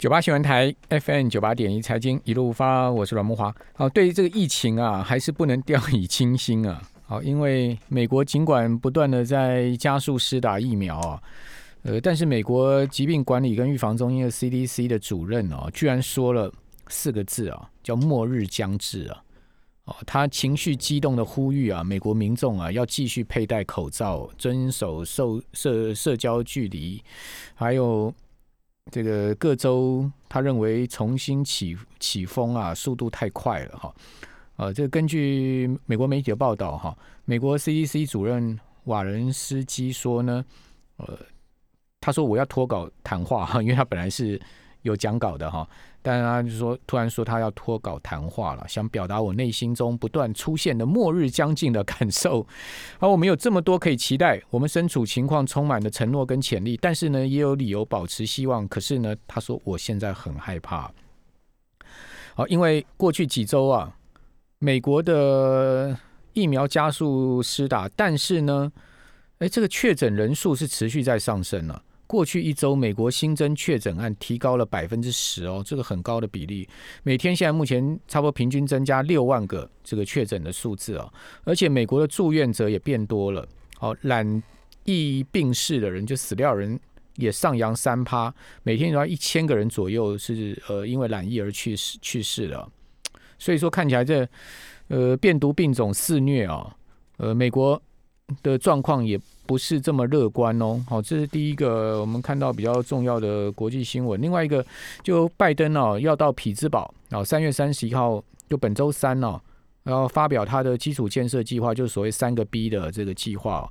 九八新闻台 FM 九八点一财经一路发，我是阮木华。好，对于这个疫情啊，还是不能掉以轻心啊。好，因为美国尽管不断的在加速施打疫苗啊，呃，但是美国疾病管理跟预防中心的 CDC 的主任哦，居然说了四个字啊，叫“末日将至”啊。哦，他情绪激动的呼吁啊，美国民众啊，要继续佩戴口罩，遵守社社社交距离，还有。这个各州他认为重新起起风啊，速度太快了哈。呃，这根据美国媒体的报道哈，美国 CDC 主任瓦伦斯基说呢，呃，他说我要脱稿谈话哈，因为他本来是。有讲稿的哈，但是他就说，突然说他要脱稿谈话了，想表达我内心中不断出现的末日将近的感受。而我们有这么多可以期待，我们身处情况充满了承诺跟潜力，但是呢，也有理由保持希望。可是呢，他说我现在很害怕。好，因为过去几周啊，美国的疫苗加速施打，但是呢，哎，这个确诊人数是持续在上升了。过去一周，美国新增确诊案提高了百分之十哦，这个很高的比例。每天现在目前差不多平均增加六万个这个确诊的数字哦，而且美国的住院者也变多了。好，染疫病逝的人就死掉人也上扬三趴，每天有一千个人左右是呃因为染疫而去世去世了。所以说看起来这呃变毒病种肆虐啊，呃美国的状况也。不是这么乐观哦，好，这是第一个我们看到比较重要的国际新闻。另外一个，就拜登哦要到匹兹堡啊，三月三十一号就本周三哦，要发表他的基础建设计划，就是所谓三个 B 的这个计划。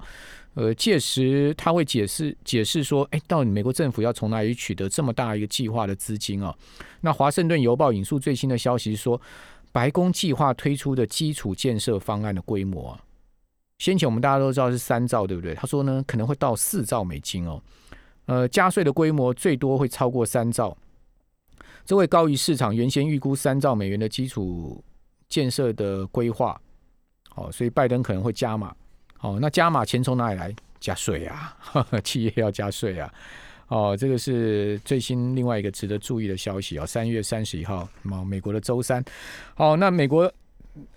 呃，届时他会解释解释说，哎，到美国政府要从哪里取得这么大一个计划的资金啊？那华盛顿邮报引述最新的消息说，白宫计划推出的基础建设方案的规模。先前我们大家都知道是三兆，对不对？他说呢，可能会到四兆美金哦。呃，加税的规模最多会超过三兆，这会高于市场原先预估三兆美元的基础建设的规划。哦，所以拜登可能会加码。哦，那加码钱从哪里来？加税啊，企业要加税啊。哦，这个是最新另外一个值得注意的消息啊。三月三十一号，美国的周三。好，那美国。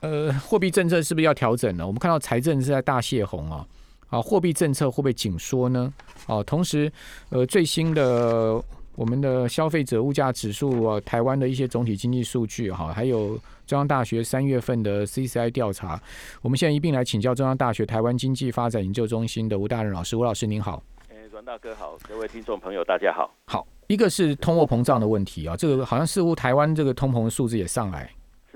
呃，货币政策是不是要调整呢？我们看到财政是在大泄洪啊，啊，货币政策会不会紧缩呢？啊，同时，呃，最新的我们的消费者物价指数啊，台湾的一些总体经济数据哈，还有中央大学三月份的 CCI 调查，我们现在一并来请教中央大学台湾经济发展研究中心的吴大任老师，吴老师您好。哎，阮大哥好，各位听众朋友大家好。好，一个是通货膨胀的问题啊，这个好像似乎台湾这个通膨的数字也上来。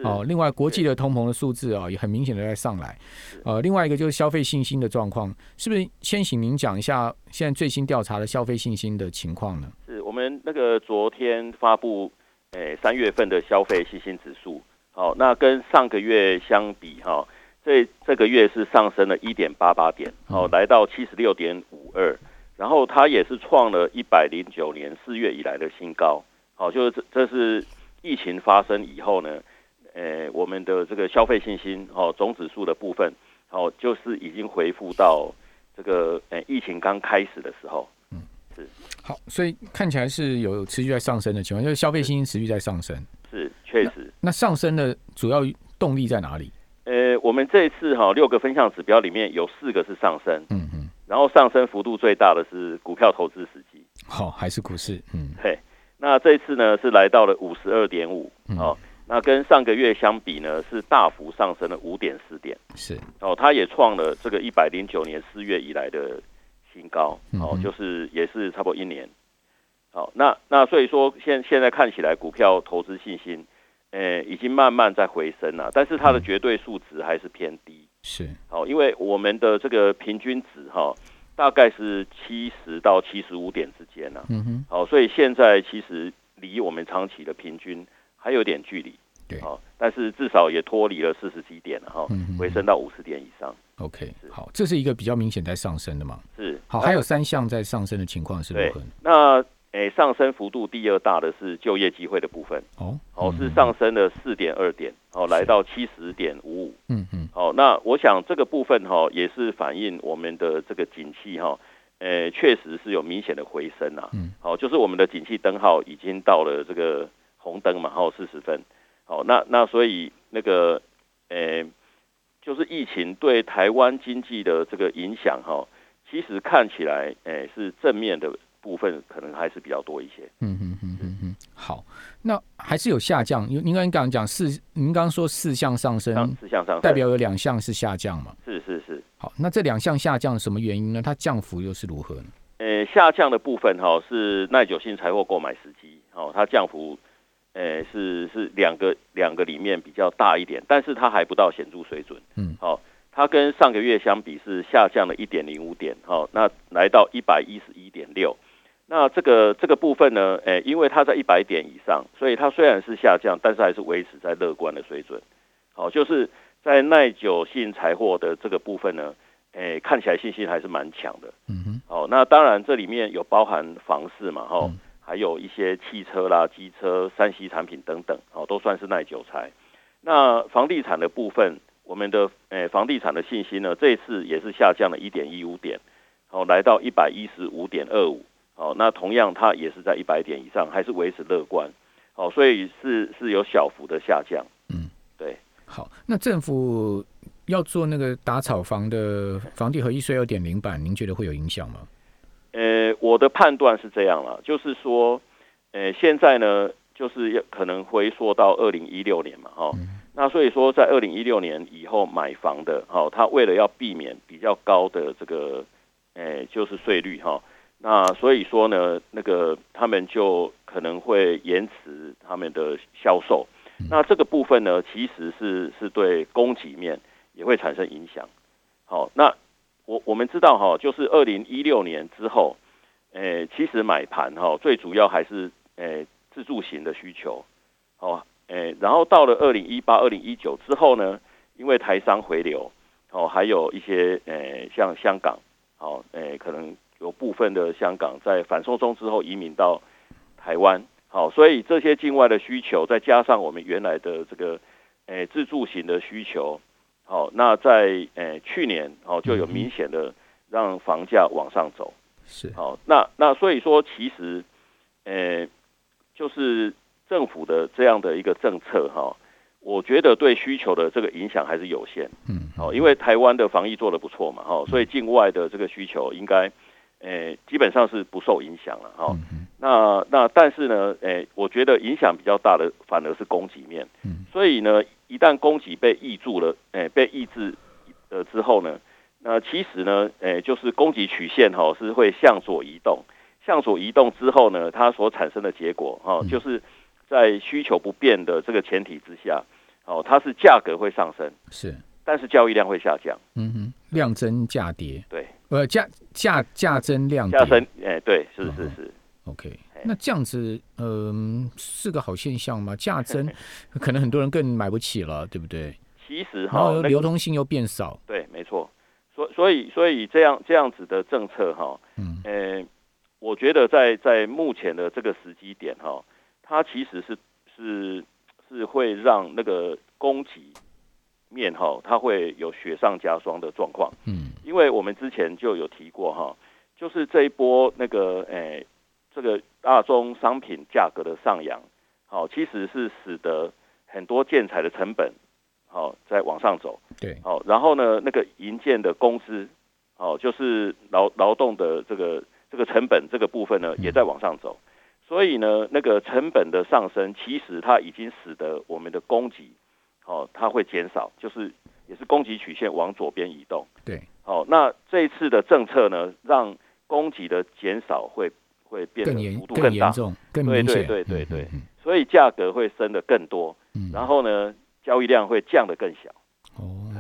哦，另外国际的通膨的数字啊，也很明显的在上来。呃，另外一个就是消费信心的状况，是不是先请您讲一下现在最新调查的消费信心的情况呢？是我们那个昨天发布，诶，三月份的消费信心指数，好，那跟上个月相比哈，这这个月是上升了一点八八点，好，来到七十六点五二，然后它也是创了一百零九年四月以来的新高，好，就是这这是疫情发生以后呢。呃，我们的这个消费信心哦，总指数的部分哦，就是已经回复到这个呃疫情刚开始的时候，嗯，是好，所以看起来是有持续在上升的情况，就是消费信心持续在上升，是确实。那上升的主要动力在哪里？呃，我们这一次哈六个分项指标里面有四个是上升，嗯嗯，然后上升幅度最大的是股票投资时机，好，还是股市，嗯，嘿，那这一次呢是来到了五十二点五，哦。那跟上个月相比呢，是大幅上升了五点四点，是。哦，它也创了这个一百零九年四月以来的新高，哦，就是也是差不多一年，好，那那所以说现现在看起来股票投资信心，呃，已经慢慢在回升了，但是它的绝对数值还是偏低，是。好，因为我们的这个平均值哈，大概是七十到七十五点之间呢，嗯哼，好，所以现在其实离我们长期的平均。还有点距离，对，好，但是至少也脱离了四十几点了哈，回升到五十点以上。OK，好，这是一个比较明显在上升的嘛？是，好，还有三项在上升的情况是如何？那诶，上升幅度第二大的是就业机会的部分，哦，哦，是上升了四点二点，哦，来到七十点五五，嗯嗯，好，那我想这个部分哈，也是反映我们的这个景气哈，呃，确实是有明显的回升啊。嗯，好，就是我们的景气灯号已经到了这个红灯嘛，好四十分。好，那那所以那个，呃，就是疫情对台湾经济的这个影响哈，其实看起来，诶，是正面的部分可能还是比较多一些。嗯嗯嗯嗯嗯，好，那还是有下降。您您刚刚讲四，您刚刚说四项上升，四项上升代表有两项是下降嘛？是是是。好，那这两项下降什么原因呢？它降幅又是如何呢？呃，下降的部分哈是耐久性财货购买时机，哦，它降幅，呃，是是两个两个里面比较大一点，但是它还不到显著水准。嗯，好，它跟上个月相比是下降了一点零五点，好，那来到一百一十一点六。那这个这个部分呢，诶，因为它在一百点以上，所以它虽然是下降，但是还是维持在乐观的水准。好，就是在耐久性财货的这个部分呢，诶，看起来信心还是蛮强的。嗯哼，好，那当然这里面有包含房市嘛，哈，还有一些汽车啦、机车、三 C 产品等等，哦，都算是耐久材。那房地产的部分，我们的诶房地产的信心呢，这一次也是下降了一点一五点，哦，来到一百一十五点二五。哦，那同样它也是在一百点以上，还是维持乐观。哦，所以是是有小幅的下降。嗯，对。好，那政府要做那个打草房的房地合一税二点零版，您觉得会有影响吗？呃，我的判断是这样了，就是说，呃，现在呢，就是要可能回溯到二零一六年嘛，哈。那所以说，在二零一六年以后买房的，哈，他为了要避免比较高的这个，呃，就是税率，哈。那所以说呢，那个他们就可能会延迟他们的销售。那这个部分呢，其实是是对供给面也会产生影响。好，那我我们知道哈，就是二零一六年之后，诶，其实买盘哈，最主要还是诶自助型的需求。好，诶，然后到了二零一八、二零一九之后呢，因为台商回流，哦，还有一些诶像香港，好，诶，可能。有部分的香港在反送中之后移民到台湾，好，所以这些境外的需求，再加上我们原来的这个诶自助型的需求，好，那在诶去年哦就有明显的让房价往上走，是好，那那所以说其实诶就是政府的这样的一个政策哈，我觉得对需求的这个影响还是有限，嗯，好，因为台湾的防疫做的不错嘛，哈，所以境外的这个需求应该。诶，基本上是不受影响了哈。那那但是呢，诶，我觉得影响比较大的反而是供给面。嗯，所以呢，一旦供给被抑住了，诶，被抑制了之后呢，那其实呢，诶，就是供给曲线哈是会向左移动，向左移动之后呢，它所产生的结果哈，就是在需求不变的这个前提之下，哦，它是价格会上升，是，但是交易量会下降。嗯哼，量增价跌。对。呃，价价价增量价增，哎，对，是是是，OK，那这样子，嗯，是个好现象吗？价增，可能很多人更买不起了，对不对？其实哈，流通性又变少，对，没错。所所以所以这样这样子的政策哈，嗯，呃，我觉得在在目前的这个时机点哈，它其实是是是会让那个供给。面哈，它会有雪上加霜的状况。嗯，因为我们之前就有提过哈，就是这一波那个诶，这个大宗商品价格的上扬，好，其实是使得很多建材的成本好在往上走。对，好，然后呢，那个营建的工资，哦，就是劳劳动的这个这个成本这个部分呢，也在往上走。所以呢，那个成本的上升，其实它已经使得我们的供给。哦，它会减少，就是也是供给曲线往左边移动。对，好，那这一次的政策呢，让供给的减少会会变得幅度更严重、更明显。对对对对对，所以价格会升的更多，然后呢，交易量会降的更小。哦，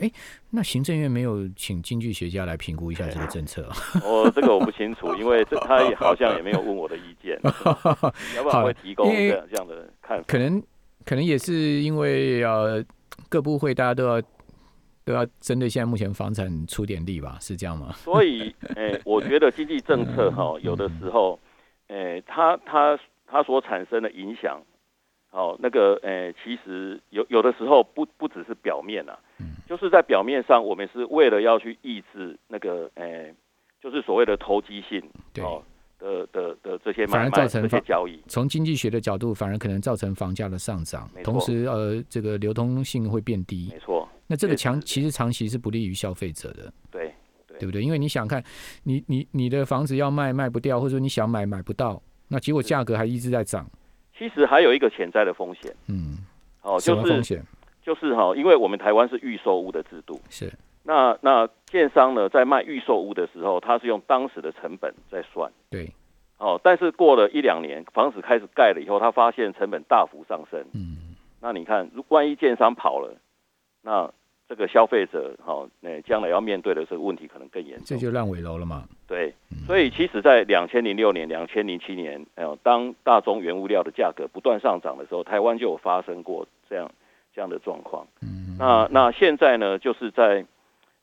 哎，那行政院没有请经济学家来评估一下这个政策？哦，这个我不清楚，因为这他也好像也没有问我的意见。要不然会提供这样这样的看法？可能。可能也是因为呃各部会大家都要都要针对现在目前房产出点力吧，是这样吗？所以，诶，我觉得经济政策哈，有的时候，诶，它它它所产生的影响，哦，那个诶，其实有有的时候不不只是表面啊，就是在表面上，我们是为了要去抑制那个诶，就是所谓的投机性对，哦的的的这些反而买卖这些交易，从经济学的角度，反而可能造成房价的上涨同时呃，这个流通性会变低没。错，那这个确实是强其实长期是不利于消费者的，对对对不对？因为你想看，你你你的房子要卖卖不掉，或者说你想买买不到，那结果是价格还一直在涨，其实还有一个潜在的风险嗯，哦，什就是风险？就是哈、因为我们台湾是预售屋的制度，是那那建商呢在卖预售屋的时候，他是用当时的成本在算。对，哦，但是过了一两年，房子开始盖了以后，他发现成本大幅上升。嗯，那你看，如万一建商跑了，那这个消费者哈，那、将来要面对的这个问题可能更严重。这就烂尾楼了嘛。对，所以其实，在两千零六年、两千零七年，呃，当大宗原物料的价格不断上涨的时候，台湾就有发生过这样这样的状况。嗯，那那现在呢，就是在，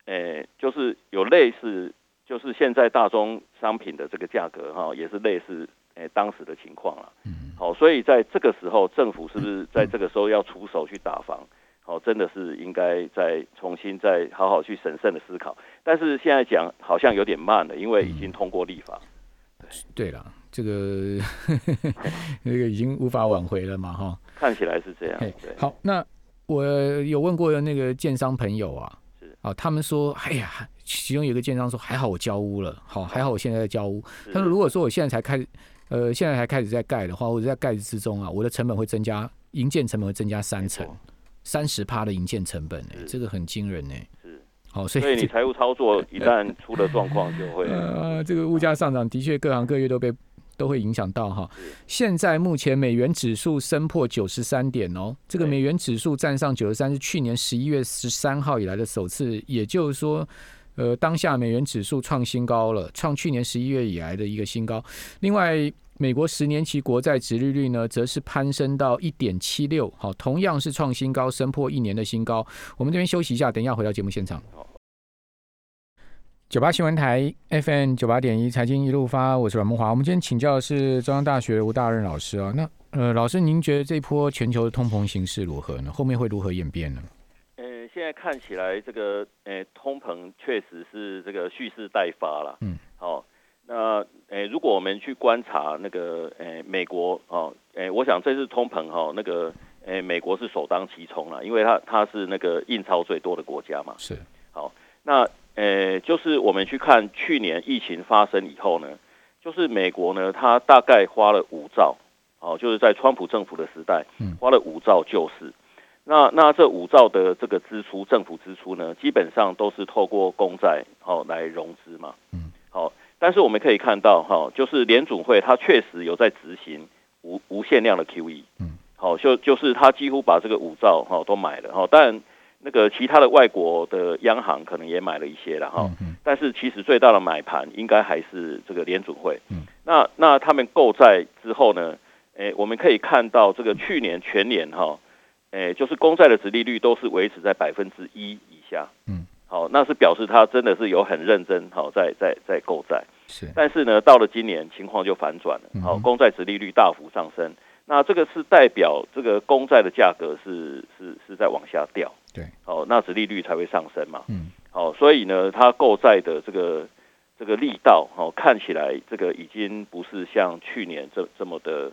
呃，就是有类似，就是现在大宗商品的这个价格哈、也是类似，呃，当时的情况了。嗯，好、所以在这个时候，政府是不是在这个时候要出手去打房？好、真的是应该再重新再好好去审慎的思考。但是现在讲好像有点慢了，因为已经通过立法。对了，这个那个已经无法挽回了嘛，哈。看起来是这样。对，好，那我有问过那个建商朋友啊是，啊，他们说，哎呀，其中有一个建商说，还好我交屋了，好，还好我现在在交屋。他说，如果说我现在才开始，呃，现在才开始在盖的话，或者在盖之中啊，我的成本会增加，营建成本会增加三成三十趴的营建成本呢、是这个很惊人呢、是，好，所以所以你财务操作一旦出了状况，就会 呃，这个物价上涨的确各行各业都被都会影响到哈是。现在目前美元指数升破九十三点哦，这个美元指数站上九十三是去年十一月十三号以来的首次，也就是说。呃，当下美元指数创新高了，创去年十一月以来的一个新高。另外，美国十年期国债殖利率呢，则是攀升到一点七六，好，同样是创新高，升破一年的新高。我们这边休息一下，等一下回到节目现场。九八新闻台 FM 九八点一财经一路发，我是阮梦华。我们今天请教的是中央大学吴大任老师啊。那呃，老师，您觉得这波全球的通膨形势如何呢？后面会如何演变呢？看起来这个呃通膨确实是这个蓄势待发了。嗯，好、那呃如果我们去观察那个呃美国哦，诶我想这次通膨哈、那个诶美国是首当其冲了，因为它它是那个印钞最多的国家嘛。是，好那诶，就是我们去看去年疫情发生以后呢，就是美国呢，它大概花了五兆，哦，就是在川普政府的时代嗯，花了五兆救市。那那这五兆的这个支出，政府支出呢，基本上都是透过公债哦来融资嘛。嗯。好，但是我们可以看到哈、就是联准会它确实有在执行无无限量的 QE。嗯。好，就就是它几乎把这个五兆哈、都买了哈、当然。那个其他的外国的央行可能也买了一些了哈，嗯嗯但是其实最大的买盘应该还是这个联准会。嗯，那那他们购债之后呢？诶，我们可以看到这个去年全年哈，诶，就是公债的殖利率都是维持在百分之一以下。嗯，好，那是表示他真的是有很认真好在在在购债。是，但是呢，到了今年情况就反转嗯了，好，公债殖利率大幅上升。那这个是代表这个公债的价格是是是在往下掉，对，哦，那殖利率才会上升嘛。嗯好，所以呢，它购债的这个这个力道，哦，看起来这个已经不是像去年这这么的，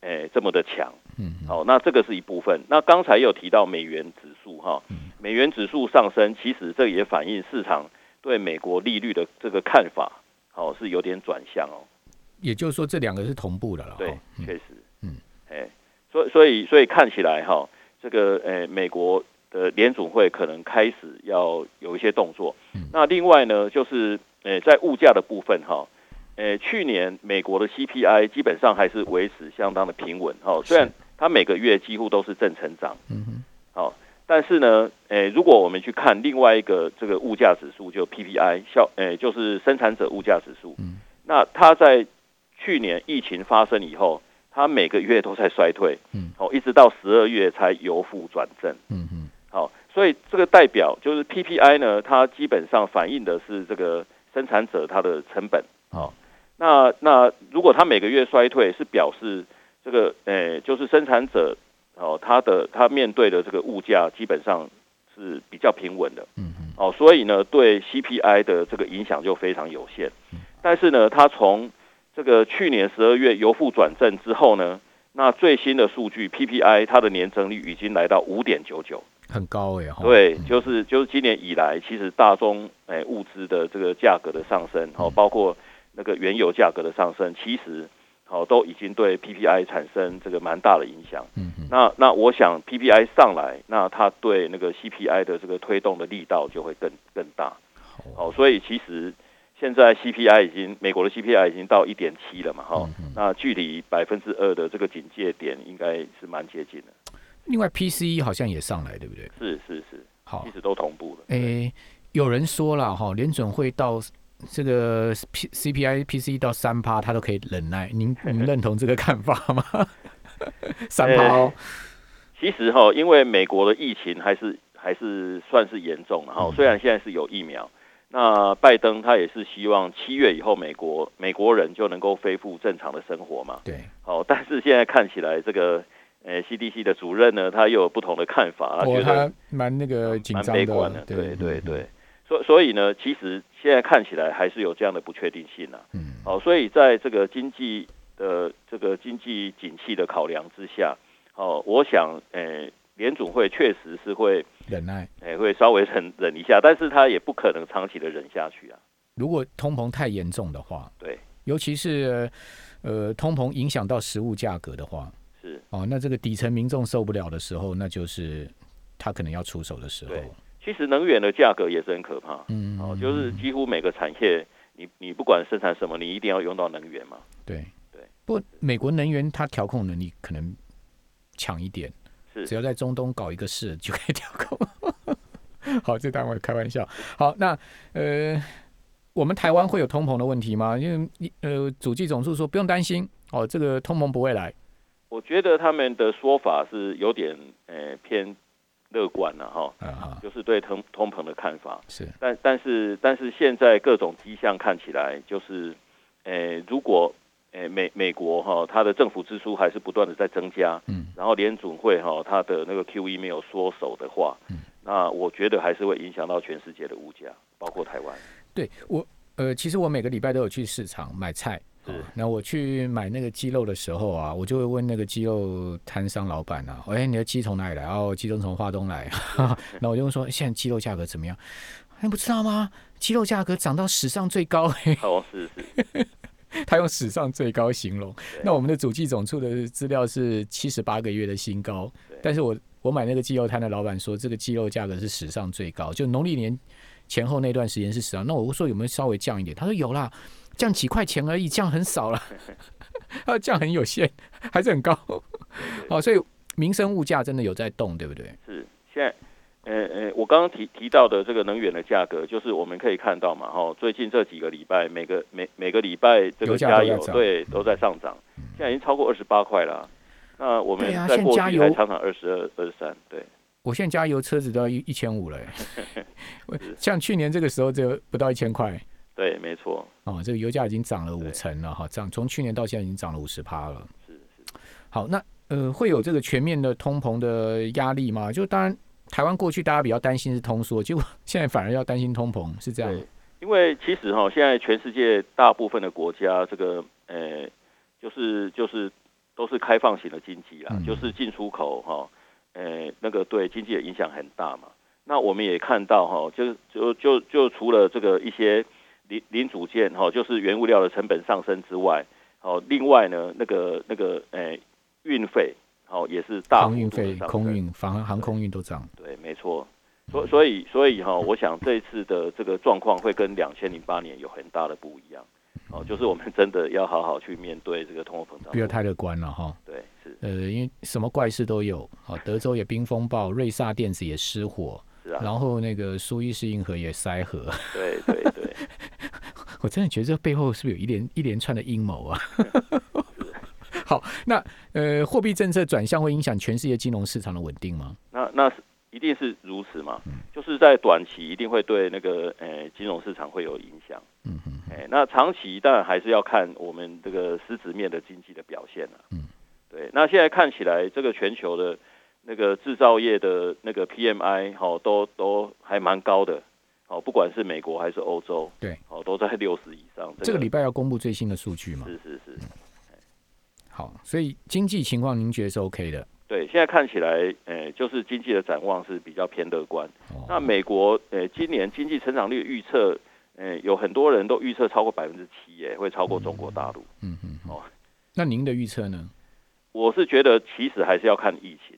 诶、这么的强。嗯嗯好，那这个是一部分。那刚才有提到美元指数哈，美元指数上升，其实这也反映市场对美国利率的这个看法，哦是有点转向哦。也就是说这两个是同步的了。对确实，嗯，哎，所以所以所以看起来哈，这个诶美国的联总会可能开始要有一些动作。嗯那另外呢，就是诶在物价的部分哈，诶去年美国的 CPI 基本上还是维持相当的平稳哈，虽然它每个月几乎都是正成长，嗯哼，好，但是呢，诶如果我们去看另外一个这个物价指数，就 PPI 消诶就是生产者物价指数，嗯。那它在去年疫情发生以后，它每个月都在衰退，嗯，好，一直到十二月才由负转正，嗯嗯好，所以这个代表就是 PPI 呢，它基本上反映的是这个生产者它的成本，好，那那如果它每个月衰退，是表示这个诶、就是生产者哦，他的他面对的这个物价基本上是比较平稳的，嗯嗯哦，所以呢，对 CPI 的这个影响就非常有限。但是呢，它从这个去年十二月由负转正之后呢，那最新的数据 PPI 它的年增率已经来到五点九九，很高哎、哈。对，就是就是今年以来，其实大宗诶、物资的这个价格的上升，哦，包括那个原油价格的上升，其实哦都已经对 PPI 产生这个蛮大的影响。嗯嗯那那我想 PPI 上来，那它对那个 CPI 的这个推动的力道就会更更大。好哦，所以其实现在 CPI 已经美国的 CPI 已经到一点七了嘛，哈、那距离百分之二的这个警戒点应该是蛮接近的。另外 PCE 好像也上来，对不对？是是是，好其，实都同步了。诶、有人说了哈，联准会到这个 P CPI、PCE 到三趴，他都可以忍耐。您您认同这个看法吗？三趴哦，其实哈，因为美国的疫情还是还是算是严重的哈，嗯虽然现在是有疫苗，那拜登他也是希望七月以后美国美国人就能够恢复正常的生活嘛。对，好，但是现在看起来这个呃 CDC 的主任呢，他又有不同的看法，他我觉得他蛮那个紧蛮张的，对对对。所所以呢，其实现在看起来还是有这样的不确定性啊。嗯好，所以在这个经济的这个经济景气的考量之下，哦，我想，呃，联总会确实是会，忍耐。诶、会稍微忍忍一下，但是他也不可能长期的忍下去啊。如果通膨太严重的话，对，尤其是呃通膨影响到食物价格的话，是，哦，那这个底层民众受不了的时候，那就是他可能要出手的时候。对其实能源的价格也是很可怕。嗯，哦，就是几乎每个产业，你你不管生产什么，你一定要用到能源嘛。对对。不过美国能源它调控能力可能强一点，是只要在中东搞一个事就可以调控。好，这当然开玩笑。好，那呃，我们台湾会有通膨的问题吗？因为呃，主计总处说不用担心哦，这个通膨不会来。我觉得他们的说法是有点，呃，偏乐观了哈。啊，就是对通通膨的看法，是但但是但是现在各种迹象看起来就是，呃，如果呃美美国哈它的政府支出还是不断的在增加，嗯，然后联准会哈它的那个 QE 没有缩手的话，嗯，那我觉得还是会影响到全世界的物价，包括台湾。对我呃，其实我每个礼拜都有去市场买菜。那我去买那个鸡肉的时候啊，我就会问那个鸡肉摊商老板啊，哎，你的鸡从哪里来？哦，鸡肉从华东来。那我就问说，现在鸡肉价格怎么样？你不知道吗？鸡肉价格涨到史上最高、嘿哦，是是，他用史上最高形容。那我们的主计总处的资料是七十八个月的新高对，但是我我买那个鸡肉摊的老板说，这个鸡肉价格是史上最高，就农历年前后那段时间是史上。那我说有没有稍微降一点？他说有啦，降几块钱而已，降很少了，他说降很有限，还是很高。好，所以民生物价真的有在动，对不对？是现在。呃呃，我刚刚提提到的这个能源的价格，就是我们可以看到嘛，哈，最近这几个礼拜，每个每每个礼拜这油个加油价都涨对都在上涨，现在已经超过二十八块了。那我们在过去还常常二十二、二十三，对，我现在加油车子都要一一千五了欸，像去年这个时候就不到一千块。对，没错，哦，这个油价已经涨了五成了哈，涨从去年到现在已经涨了五十趴了。是是。好，那呃会有这个全面的通膨的压力吗？就当然台湾过去大家比较担心是通缩，结果 现在反而要担心通膨，是这样对？因为其实哈，现在全世界大部分的国家，这个呃，就是就是都是开放型的经济啦，嗯就是进出口哈，呃，那个对经济的影响很大嘛。那我们也看到哈，就就就就除了这个一些零零组件哈，就是原物料的成本上升之外，哦，另外呢，那个那个诶运费哦也是大幅航运费、空运、航航空运都涨。对，没错。所所以所以哈、我想这一次的这个状况会跟两千零八年有很大的不一样。哦，就是我们真的要好好去面对这个通货膨胀。不要太乐观了哈。对，是呃，因为什么怪事都有，好，德州也冰风暴，瑞萨电子也失火，是啊，然后那个苏伊士运河也塞河，对 对对，我真的觉得这背后是不是有一连一连串的阴谋啊？好，那呃，货币政策转向会影响全世界金融市场的稳定吗？那那是一定是如此嘛？嗯就是在短期一定会对那个呃金融市场会有影响。嗯嗯哎，那长期当然还是要看我们这个实质面的经济的表现了、嗯，对。那现在看起来，这个全球的那个制造业的那个 PMI 好都都还蛮高的，好不管是美国还是欧洲，对，哦都在六十以上。这个礼拜要公布最新的数据嘛？是是是。好，所以经济情况您觉得是 OK 的？对，现在看起来，呃，就是经济的展望是比较偏乐观。那美国，呃，今年经济成长率预测，呃，有很多人都预测超过百分之七，耶，会超过中国大陆。嗯嗯。哦，那您的预测呢？我是觉得，其实还是要看疫情。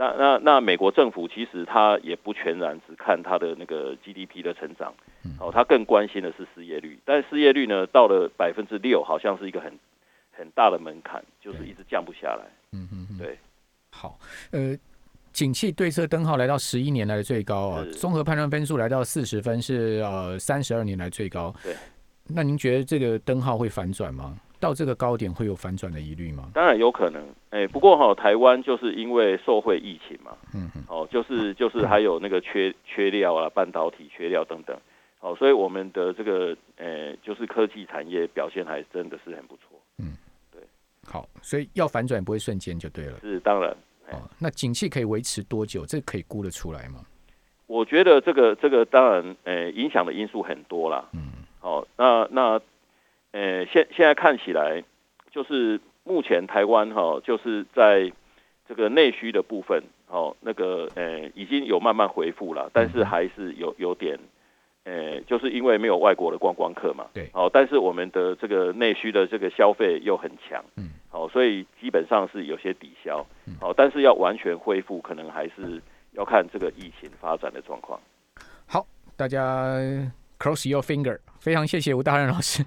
那那那美国政府其实他也不全然只看他的那个 GDP 的成长，哦，他更关心的是失业率。但失业率呢，到了百分之六，好像是一个很很大的门槛，就是一直降不下来。嗯嗯。对。好，呃，景气对策灯号来到十一年来的最高啊，综合判断分数来到四十分，是呃三十二年来最高。对，那您觉得这个灯号会反转吗？到这个高点会有反转的疑虑吗？当然有可能，哎，不过哈，台湾就是因为受惠疫情嘛，嗯嗯，哦，就是就是还有那个缺缺料啊，半导体缺料等等，哦，所以我们的这个呃，就是科技产业表现还真的是很不错。嗯，对，好，所以要反转不会瞬间就对了。是当然。哦，那景气可以维持多久？这可以估得出来吗？我觉得这个这个当然，呃，影响的因素很多啦。嗯，好，那那，呃，现现在看起来，就是目前台湾哈，就是在这个内需的部分，哦，那个呃，已经有慢慢恢复了，但是还是有有点。呃，就是因为没有外国的观光客嘛，对，好，但是我们的这个内需的这个消费又很强，嗯，好，所以基本上是有些抵消，好，但是要完全恢复，可能还是要看这个疫情发展的状况。好，大家 cross your finger，非常谢谢吴大任老师。